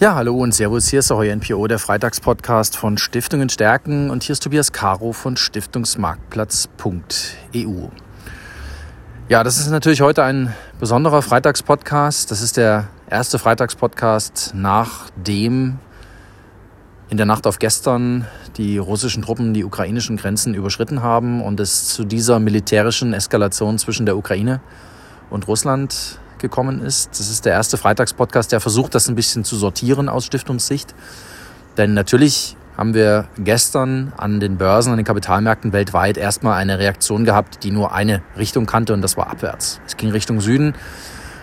Ja, hallo und Servus, hier ist der Heuer NPO, der Freitagspodcast von Stiftungen stärken und hier ist Tobias Caro von Stiftungsmarktplatz.eu. Ja, das ist natürlich heute ein besonderer Freitagspodcast. Das ist der erste Freitagspodcast, nachdem in der Nacht auf gestern die russischen Truppen die ukrainischen Grenzen überschritten haben und es zu dieser militärischen Eskalation zwischen der Ukraine und Russland gekommen ist. Das ist der erste Freitagspodcast, der versucht, das ein bisschen zu sortieren aus Stiftungssicht. Denn natürlich haben wir gestern an den Börsen, an den Kapitalmärkten weltweit erstmal eine Reaktion gehabt, die nur eine Richtung kannte und das war abwärts. Es ging Richtung Süden.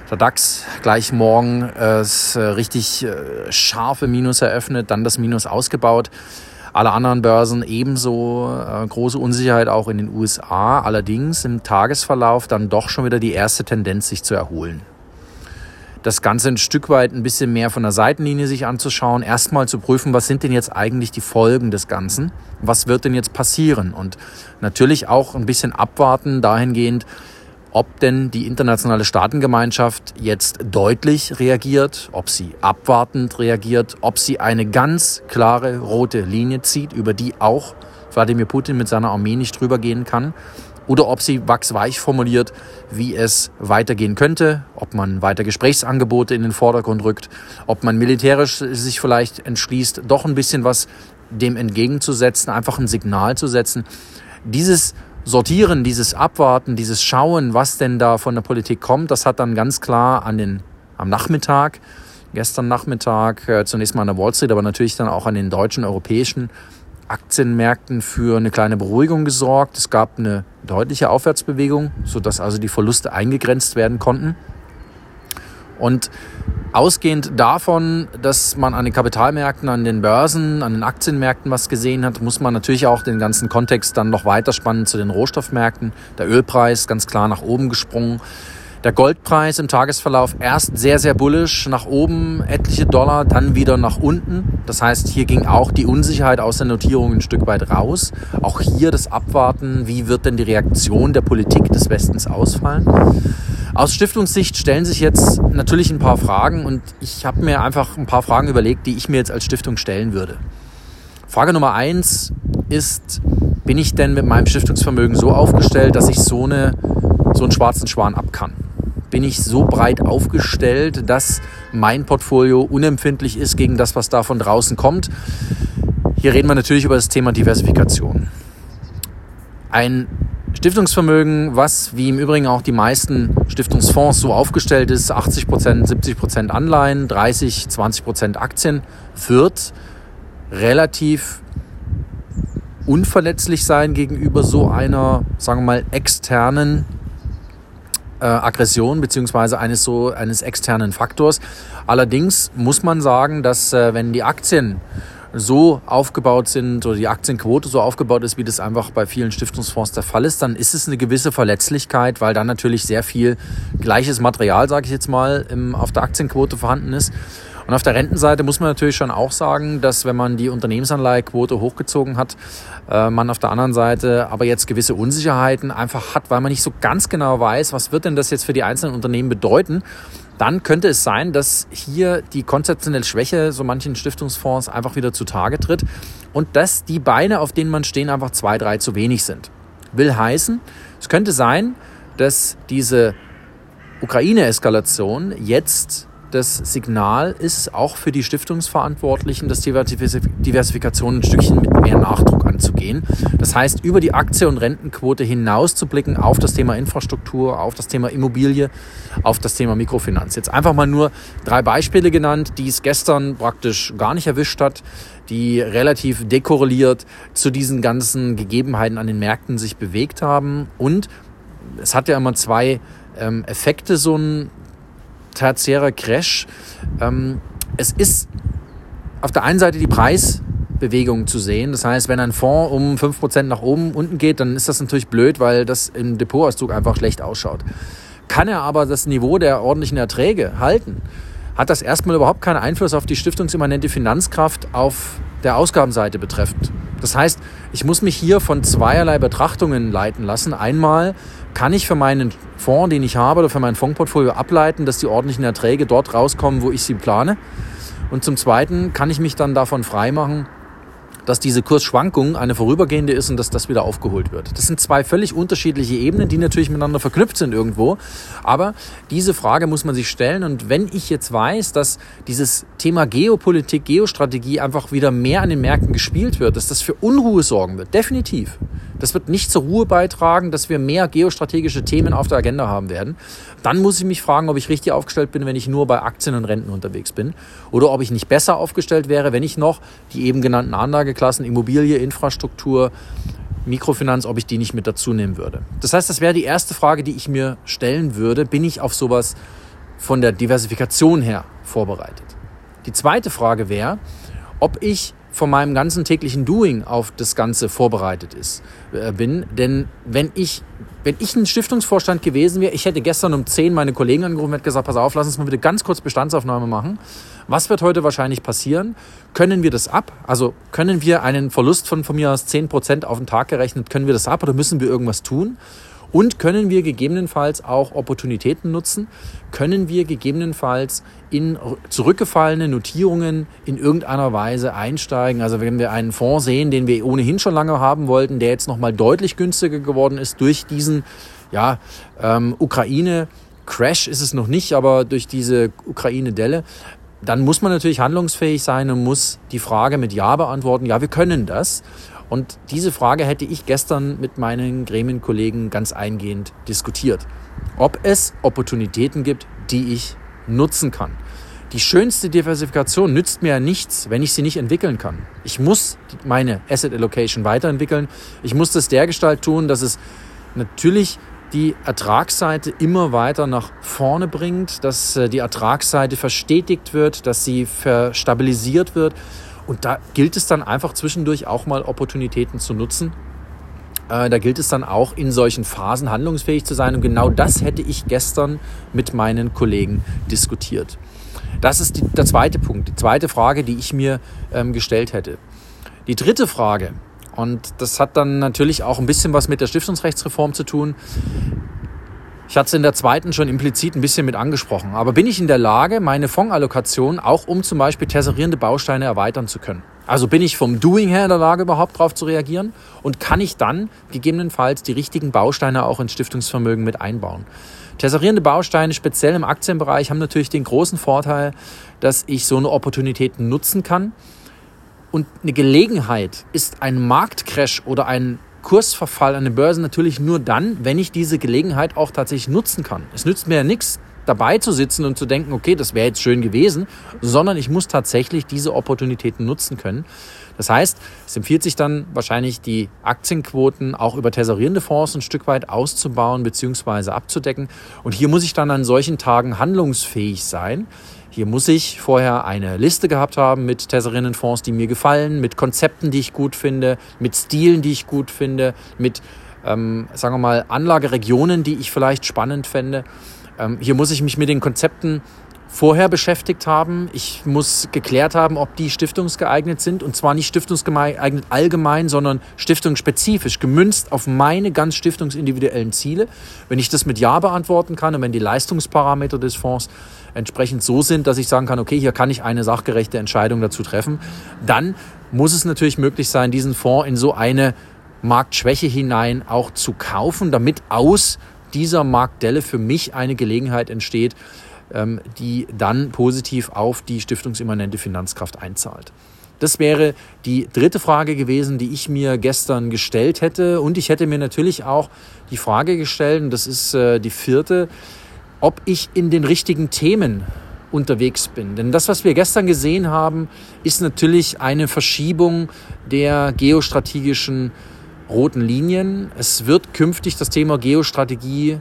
Der DAX gleich morgen äh, richtig äh, scharfe Minus eröffnet, dann das Minus ausgebaut. Alle anderen Börsen ebenso äh, große Unsicherheit auch in den USA. Allerdings im Tagesverlauf dann doch schon wieder die erste Tendenz, sich zu erholen. Das Ganze ein Stück weit ein bisschen mehr von der Seitenlinie sich anzuschauen, erstmal zu prüfen, was sind denn jetzt eigentlich die Folgen des Ganzen? Was wird denn jetzt passieren? Und natürlich auch ein bisschen abwarten dahingehend, ob denn die internationale Staatengemeinschaft jetzt deutlich reagiert, ob sie abwartend reagiert, ob sie eine ganz klare rote Linie zieht, über die auch Wladimir Putin mit seiner Armee nicht drüber gehen kann, oder ob sie wachsweich formuliert, wie es weitergehen könnte, ob man weiter Gesprächsangebote in den Vordergrund rückt, ob man militärisch sich vielleicht entschließt, doch ein bisschen was dem entgegenzusetzen, einfach ein Signal zu setzen. Dieses Sortieren, dieses Abwarten, dieses Schauen, was denn da von der Politik kommt, das hat dann ganz klar an den, am Nachmittag, gestern Nachmittag, äh, zunächst mal an der Wall Street, aber natürlich dann auch an den deutschen, europäischen Aktienmärkten für eine kleine Beruhigung gesorgt. Es gab eine deutliche Aufwärtsbewegung, sodass also die Verluste eingegrenzt werden konnten. Und Ausgehend davon, dass man an den Kapitalmärkten, an den Börsen, an den Aktienmärkten was gesehen hat, muss man natürlich auch den ganzen Kontext dann noch weiterspannen zu den Rohstoffmärkten. Der Ölpreis ganz klar nach oben gesprungen. Der Goldpreis im Tagesverlauf erst sehr, sehr bullisch nach oben, etliche Dollar, dann wieder nach unten. Das heißt, hier ging auch die Unsicherheit aus der Notierung ein Stück weit raus. Auch hier das Abwarten, wie wird denn die Reaktion der Politik des Westens ausfallen. Aus Stiftungssicht stellen sich jetzt natürlich ein paar Fragen und ich habe mir einfach ein paar Fragen überlegt, die ich mir jetzt als Stiftung stellen würde. Frage Nummer eins ist, bin ich denn mit meinem Stiftungsvermögen so aufgestellt, dass ich so, eine, so einen schwarzen Schwan ab kann? Bin ich so breit aufgestellt, dass mein Portfolio unempfindlich ist gegen das, was da von draußen kommt? Hier reden wir natürlich über das Thema Diversifikation. Ein Stiftungsvermögen, was wie im Übrigen auch die meisten Stiftungsfonds so aufgestellt ist, 80 Prozent, 70 Prozent Anleihen, 30, 20 Prozent Aktien, wird relativ unverletzlich sein gegenüber so einer, sagen wir mal, externen äh, Aggression beziehungsweise eines so eines externen Faktors. Allerdings muss man sagen, dass äh, wenn die Aktien so aufgebaut sind oder die Aktienquote so aufgebaut ist, wie das einfach bei vielen Stiftungsfonds der Fall ist, dann ist es eine gewisse Verletzlichkeit, weil dann natürlich sehr viel gleiches Material, sage ich jetzt mal, im, auf der Aktienquote vorhanden ist. Und auf der Rentenseite muss man natürlich schon auch sagen, dass wenn man die Unternehmensanleihequote hochgezogen hat, äh, man auf der anderen Seite aber jetzt gewisse Unsicherheiten einfach hat, weil man nicht so ganz genau weiß, was wird denn das jetzt für die einzelnen Unternehmen bedeuten dann könnte es sein, dass hier die konzeptionelle Schwäche so manchen Stiftungsfonds einfach wieder zutage tritt und dass die Beine, auf denen man stehen, einfach zwei, drei zu wenig sind. Will heißen, es könnte sein, dass diese Ukraine-Eskalation jetzt das Signal ist auch für die Stiftungsverantwortlichen, dass Diversifikation ein Stückchen mit mehr Nachdruck anzugehen. Das heißt, über die Aktie- und Rentenquote hinaus zu blicken auf das Thema Infrastruktur, auf das Thema Immobilie, auf das Thema Mikrofinanz. Jetzt einfach mal nur drei Beispiele genannt, die es gestern praktisch gar nicht erwischt hat, die relativ dekorreliert zu diesen ganzen Gegebenheiten an den Märkten sich bewegt haben. Und es hat ja immer zwei ähm, Effekte, so ein tertiärer Crash. Ähm, es ist auf der einen Seite die Preisbewegung zu sehen. Das heißt, wenn ein Fonds um 5% nach oben unten geht, dann ist das natürlich blöd, weil das im Depotauszug einfach schlecht ausschaut. Kann er aber das Niveau der ordentlichen Erträge halten, hat das erstmal überhaupt keinen Einfluss auf die stiftungsimmanente Finanzkraft auf der Ausgabenseite betreffend. Das heißt, ich muss mich hier von zweierlei Betrachtungen leiten lassen. Einmal kann ich für meinen Fonds, den ich habe, oder für mein Fondsportfolio ableiten, dass die ordentlichen Erträge dort rauskommen, wo ich sie plane. Und zum Zweiten kann ich mich dann davon freimachen, dass diese Kursschwankung eine vorübergehende ist und dass das wieder aufgeholt wird. Das sind zwei völlig unterschiedliche Ebenen, die natürlich miteinander verknüpft sind irgendwo. Aber diese Frage muss man sich stellen. Und wenn ich jetzt weiß, dass dieses Thema Geopolitik, Geostrategie einfach wieder mehr an den Märkten gespielt wird, dass das für Unruhe sorgen wird, definitiv. Das wird nicht zur Ruhe beitragen, dass wir mehr geostrategische Themen auf der Agenda haben werden. Dann muss ich mich fragen, ob ich richtig aufgestellt bin, wenn ich nur bei Aktien und Renten unterwegs bin. Oder ob ich nicht besser aufgestellt wäre, wenn ich noch die eben genannten Anlageklassen, Immobilie, Infrastruktur, Mikrofinanz, ob ich die nicht mit dazu nehmen würde. Das heißt, das wäre die erste Frage, die ich mir stellen würde. Bin ich auf sowas von der Diversifikation her vorbereitet? Die zweite Frage wäre, ob ich von meinem ganzen täglichen Doing auf das Ganze vorbereitet ist, äh, bin. Denn wenn ich, wenn ich ein Stiftungsvorstand gewesen wäre, ich hätte gestern um 10 meine Kollegen angerufen und gesagt, pass auf, lass uns mal bitte ganz kurz Bestandsaufnahme machen. Was wird heute wahrscheinlich passieren? Können wir das ab? Also können wir einen Verlust von von mir aus 10% auf den Tag gerechnet, können wir das ab oder müssen wir irgendwas tun? Und können wir gegebenenfalls auch Opportunitäten nutzen? Können wir gegebenenfalls in zurückgefallene Notierungen in irgendeiner Weise einsteigen? Also wenn wir einen Fonds sehen, den wir ohnehin schon lange haben wollten, der jetzt nochmal deutlich günstiger geworden ist durch diesen ja, ähm, Ukraine-Crash ist es noch nicht, aber durch diese Ukraine-Delle, dann muss man natürlich handlungsfähig sein und muss die Frage mit Ja beantworten. Ja, wir können das. Und diese Frage hätte ich gestern mit meinen Gremienkollegen ganz eingehend diskutiert. Ob es Opportunitäten gibt, die ich nutzen kann. Die schönste Diversifikation nützt mir ja nichts, wenn ich sie nicht entwickeln kann. Ich muss meine Asset Allocation weiterentwickeln. Ich muss das dergestalt tun, dass es natürlich die Ertragsseite immer weiter nach vorne bringt, dass äh, die Ertragsseite verstetigt wird, dass sie verstabilisiert wird und da gilt es dann einfach zwischendurch auch mal Opportunitäten zu nutzen. Äh, da gilt es dann auch in solchen Phasen handlungsfähig zu sein. Und genau das hätte ich gestern mit meinen Kollegen diskutiert. Das ist die, der zweite Punkt, die zweite Frage, die ich mir ähm, gestellt hätte. Die dritte Frage, und das hat dann natürlich auch ein bisschen was mit der Stiftungsrechtsreform zu tun, ich hatte es in der zweiten schon implizit ein bisschen mit angesprochen. Aber bin ich in der Lage, meine Fondsallokation auch um zum Beispiel tesserierende Bausteine erweitern zu können? Also bin ich vom Doing her in der Lage, überhaupt darauf zu reagieren? Und kann ich dann gegebenenfalls die richtigen Bausteine auch ins Stiftungsvermögen mit einbauen? Tesserierende Bausteine, speziell im Aktienbereich, haben natürlich den großen Vorteil, dass ich so eine Opportunität nutzen kann. Und eine Gelegenheit ist ein Marktcrash oder ein Kursverfall an den Börsen natürlich nur dann, wenn ich diese Gelegenheit auch tatsächlich nutzen kann. Es nützt mir ja nichts, dabei zu sitzen und zu denken, okay, das wäre jetzt schön gewesen, sondern ich muss tatsächlich diese Opportunitäten nutzen können. Das heißt, es empfiehlt sich dann wahrscheinlich die Aktienquoten auch über tesorierende Fonds ein Stück weit auszubauen bzw. abzudecken. Und hier muss ich dann an solchen Tagen handlungsfähig sein. Hier muss ich vorher eine Liste gehabt haben mit Tesorinnenfonds, die mir gefallen, mit Konzepten, die ich gut finde, mit Stilen, die ich gut finde, mit, ähm, sagen wir mal, Anlageregionen, die ich vielleicht spannend fände. Ähm, hier muss ich mich mit den Konzepten vorher beschäftigt haben. Ich muss geklärt haben, ob die stiftungsgeeignet sind. Und zwar nicht stiftungsgeeignet allgemein, sondern stiftungsspezifisch, gemünzt auf meine ganz stiftungsindividuellen Ziele. Wenn ich das mit Ja beantworten kann und wenn die Leistungsparameter des Fonds entsprechend so sind, dass ich sagen kann, okay, hier kann ich eine sachgerechte Entscheidung dazu treffen, dann muss es natürlich möglich sein, diesen Fonds in so eine Marktschwäche hinein auch zu kaufen, damit aus dieser Marktdelle für mich eine Gelegenheit entsteht, die dann positiv auf die stiftungsimmanente Finanzkraft einzahlt. Das wäre die dritte Frage gewesen, die ich mir gestern gestellt hätte. Und ich hätte mir natürlich auch die Frage gestellt, und das ist äh, die vierte, ob ich in den richtigen Themen unterwegs bin. Denn das, was wir gestern gesehen haben, ist natürlich eine Verschiebung der geostrategischen roten Linien. Es wird künftig das Thema Geostrategie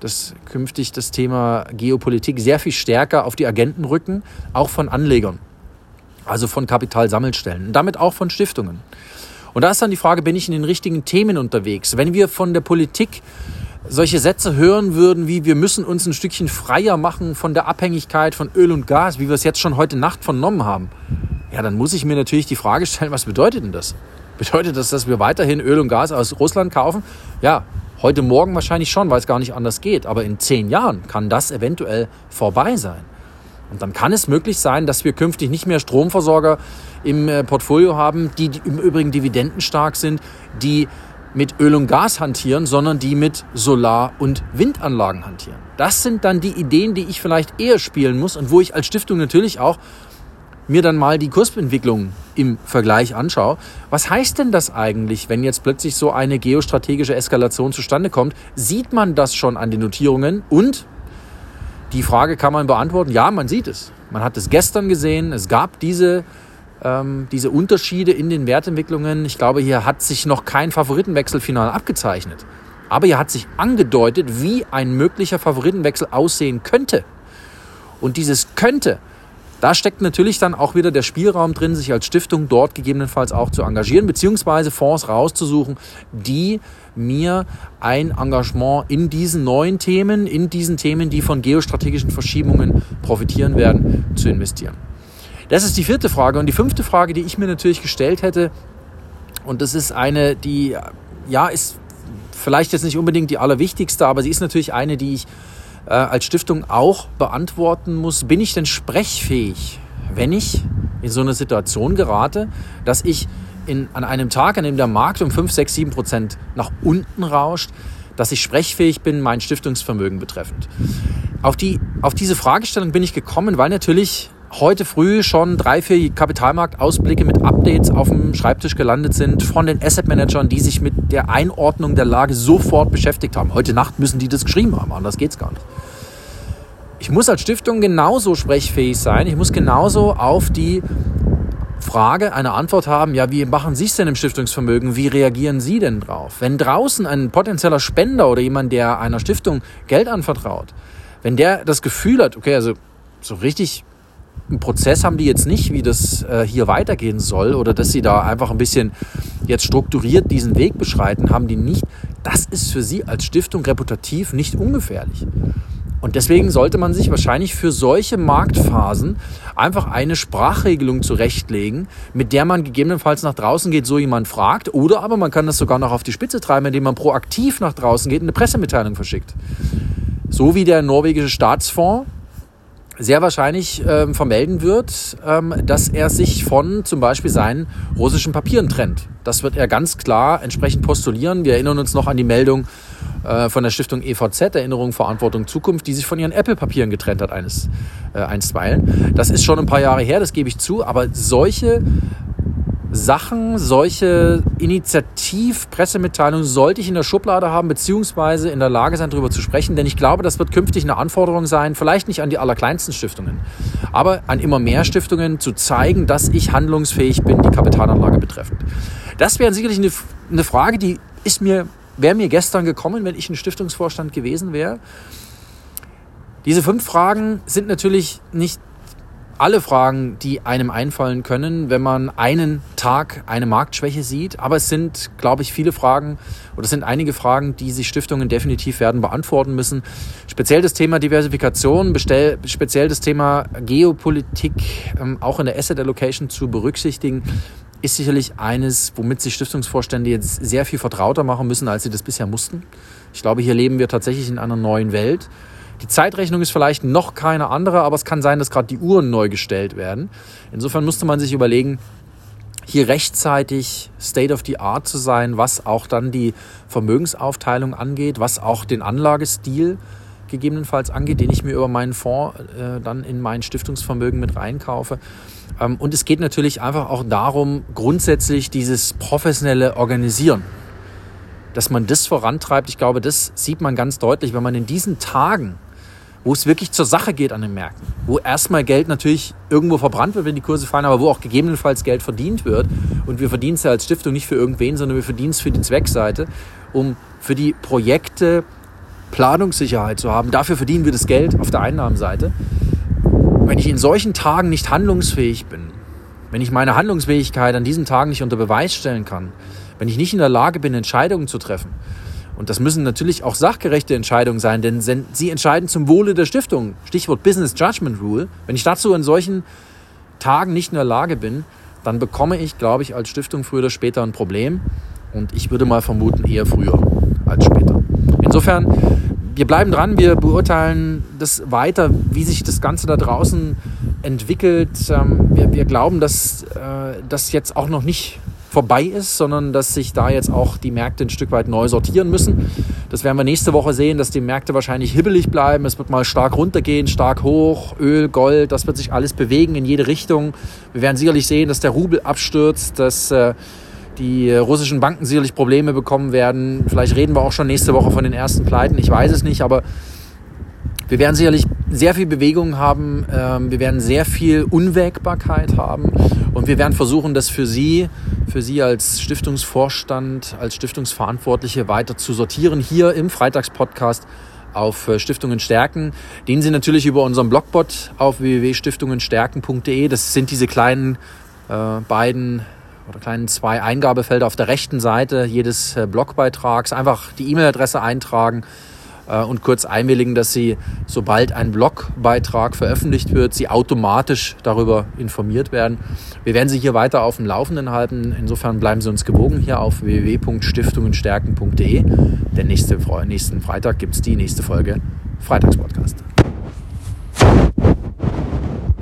dass künftig das Thema Geopolitik sehr viel stärker auf die Agenten rücken, auch von Anlegern, also von Kapitalsammelstellen und damit auch von Stiftungen. Und da ist dann die Frage, bin ich in den richtigen Themen unterwegs? Wenn wir von der Politik solche Sätze hören würden, wie wir müssen uns ein Stückchen freier machen von der Abhängigkeit von Öl und Gas, wie wir es jetzt schon heute Nacht vernommen haben, ja, dann muss ich mir natürlich die Frage stellen, was bedeutet denn das? Bedeutet das, dass wir weiterhin Öl und Gas aus Russland kaufen? Ja, Heute Morgen wahrscheinlich schon, weil es gar nicht anders geht. Aber in zehn Jahren kann das eventuell vorbei sein. Und dann kann es möglich sein, dass wir künftig nicht mehr Stromversorger im äh, Portfolio haben, die im Übrigen dividendenstark sind, die mit Öl und Gas hantieren, sondern die mit Solar- und Windanlagen hantieren. Das sind dann die Ideen, die ich vielleicht eher spielen muss und wo ich als Stiftung natürlich auch mir dann mal die Kursentwicklung im Vergleich anschaue. Was heißt denn das eigentlich, wenn jetzt plötzlich so eine geostrategische Eskalation zustande kommt? Sieht man das schon an den Notierungen? Und die Frage kann man beantworten, ja, man sieht es. Man hat es gestern gesehen, es gab diese ähm, diese Unterschiede in den Wertentwicklungen. Ich glaube, hier hat sich noch kein Favoritenwechsel final abgezeichnet. Aber hier hat sich angedeutet, wie ein möglicher Favoritenwechsel aussehen könnte. Und dieses könnte, da steckt natürlich dann auch wieder der Spielraum drin, sich als Stiftung dort gegebenenfalls auch zu engagieren, beziehungsweise Fonds rauszusuchen, die mir ein Engagement in diesen neuen Themen, in diesen Themen, die von geostrategischen Verschiebungen profitieren werden, zu investieren. Das ist die vierte Frage. Und die fünfte Frage, die ich mir natürlich gestellt hätte, und das ist eine, die, ja, ist vielleicht jetzt nicht unbedingt die allerwichtigste, aber sie ist natürlich eine, die ich äh, als Stiftung auch beantworten muss. Bin ich denn sprechfähig, wenn ich in so eine Situation gerate, dass ich in, an einem Tag, an dem der Markt um 5, 6, 7 Prozent nach unten rauscht, dass ich sprechfähig bin, mein Stiftungsvermögen betreffend. Auf, die, auf diese Fragestellung bin ich gekommen, weil natürlich heute früh schon drei, vier Kapitalmarktausblicke mit Updates auf dem Schreibtisch gelandet sind von den Asset Managern, die sich mit der Einordnung der Lage sofort beschäftigt haben. Heute Nacht müssen die das geschrieben haben, anders geht's gar nicht. Ich muss als Stiftung genauso sprechfähig sein. Ich muss genauso auf die Frage eine Antwort haben, ja, wie machen Sie es denn im Stiftungsvermögen? Wie reagieren Sie denn drauf? Wenn draußen ein potenzieller Spender oder jemand, der einer Stiftung Geld anvertraut, wenn der das Gefühl hat, okay, also so richtig einen Prozess haben die jetzt nicht, wie das äh, hier weitergehen soll oder dass sie da einfach ein bisschen jetzt strukturiert diesen Weg beschreiten, haben die nicht. Das ist für sie als Stiftung reputativ nicht ungefährlich. Und deswegen sollte man sich wahrscheinlich für solche Marktphasen einfach eine Sprachregelung zurechtlegen, mit der man gegebenenfalls nach draußen geht, so jemand fragt. Oder aber man kann das sogar noch auf die Spitze treiben, indem man proaktiv nach draußen geht und eine Pressemitteilung verschickt. So wie der norwegische Staatsfonds sehr wahrscheinlich ähm, vermelden wird, ähm, dass er sich von zum Beispiel seinen russischen Papieren trennt. Das wird er ganz klar entsprechend postulieren. Wir erinnern uns noch an die Meldung äh, von der Stiftung EVZ, Erinnerung, Verantwortung, Zukunft, die sich von ihren Apple-Papieren getrennt hat eines äh, einstweilen. Das ist schon ein paar Jahre her, das gebe ich zu, aber solche Sachen, solche Initiativpressemitteilungen sollte ich in der Schublade haben, beziehungsweise in der Lage sein, darüber zu sprechen, denn ich glaube, das wird künftig eine Anforderung sein, vielleicht nicht an die allerkleinsten Stiftungen, aber an immer mehr Stiftungen zu zeigen, dass ich handlungsfähig bin, die Kapitalanlage betreffend. Das wäre sicherlich eine, eine Frage, die ist mir, wäre mir gestern gekommen, wenn ich ein Stiftungsvorstand gewesen wäre. Diese fünf Fragen sind natürlich nicht alle Fragen, die einem einfallen können, wenn man einen Tag eine Marktschwäche sieht. Aber es sind, glaube ich, viele Fragen oder es sind einige Fragen, die sich Stiftungen definitiv werden beantworten müssen. Speziell das Thema Diversifikation, speziell das Thema Geopolitik, ähm, auch in der Asset Allocation zu berücksichtigen ist sicherlich eines, womit sich Stiftungsvorstände jetzt sehr viel vertrauter machen müssen, als sie das bisher mussten. Ich glaube, hier leben wir tatsächlich in einer neuen Welt. Die Zeitrechnung ist vielleicht noch keine andere, aber es kann sein, dass gerade die Uhren neu gestellt werden. Insofern musste man sich überlegen, hier rechtzeitig State of the Art zu sein, was auch dann die Vermögensaufteilung angeht, was auch den Anlagestil gegebenenfalls angeht, den ich mir über meinen Fonds äh, dann in mein Stiftungsvermögen mit reinkaufe. Ähm, und es geht natürlich einfach auch darum, grundsätzlich dieses professionelle Organisieren, dass man das vorantreibt. Ich glaube, das sieht man ganz deutlich, wenn man in diesen Tagen wo es wirklich zur Sache geht an den Märkten, wo erstmal Geld natürlich irgendwo verbrannt wird, wenn die Kurse fallen, aber wo auch gegebenenfalls Geld verdient wird. Und wir verdienen es ja als Stiftung nicht für irgendwen, sondern wir verdienen es für die Zweckseite, um für die Projekte Planungssicherheit zu haben. Dafür verdienen wir das Geld auf der Einnahmenseite. Wenn ich in solchen Tagen nicht handlungsfähig bin, wenn ich meine Handlungsfähigkeit an diesen Tagen nicht unter Beweis stellen kann, wenn ich nicht in der Lage bin, Entscheidungen zu treffen, und das müssen natürlich auch sachgerechte Entscheidungen sein, denn sie entscheiden zum Wohle der Stiftung. Stichwort Business Judgment Rule. Wenn ich dazu in solchen Tagen nicht in der Lage bin, dann bekomme ich, glaube ich, als Stiftung früher oder später ein Problem. Und ich würde mal vermuten, eher früher als später. Insofern, wir bleiben dran, wir beurteilen das weiter, wie sich das Ganze da draußen entwickelt. Ähm, wir, wir glauben, dass äh, das jetzt auch noch nicht vorbei ist, sondern dass sich da jetzt auch die Märkte ein Stück weit neu sortieren müssen. Das werden wir nächste Woche sehen, dass die Märkte wahrscheinlich hibbelig bleiben. Es wird mal stark runtergehen, stark hoch, Öl, Gold, das wird sich alles bewegen in jede Richtung. Wir werden sicherlich sehen, dass der Rubel abstürzt, dass äh, die russischen Banken sicherlich Probleme bekommen werden. Vielleicht reden wir auch schon nächste Woche von den ersten Pleiten, ich weiß es nicht, aber wir werden sicherlich sehr viel Bewegung haben, ähm, wir werden sehr viel Unwägbarkeit haben und wir werden versuchen, das für Sie, für Sie als Stiftungsvorstand, als Stiftungsverantwortliche weiter zu sortieren hier im Freitagspodcast auf äh, Stiftungen stärken, den Sie natürlich über unseren Blogbot auf www.stiftungenstärken.de. Das sind diese kleinen äh, beiden oder kleinen zwei Eingabefelder auf der rechten Seite jedes äh, Blogbeitrags. Einfach die E-Mail-Adresse eintragen äh, und kurz einwilligen, dass Sie, sobald ein Blogbeitrag veröffentlicht wird, Sie automatisch darüber informiert werden. Wir werden Sie hier weiter auf dem Laufenden halten. Insofern bleiben Sie uns gewogen hier auf www.stiftungenstärken.de. Denn nächste, nächsten Freitag gibt es die nächste Folge Freitagspodcast.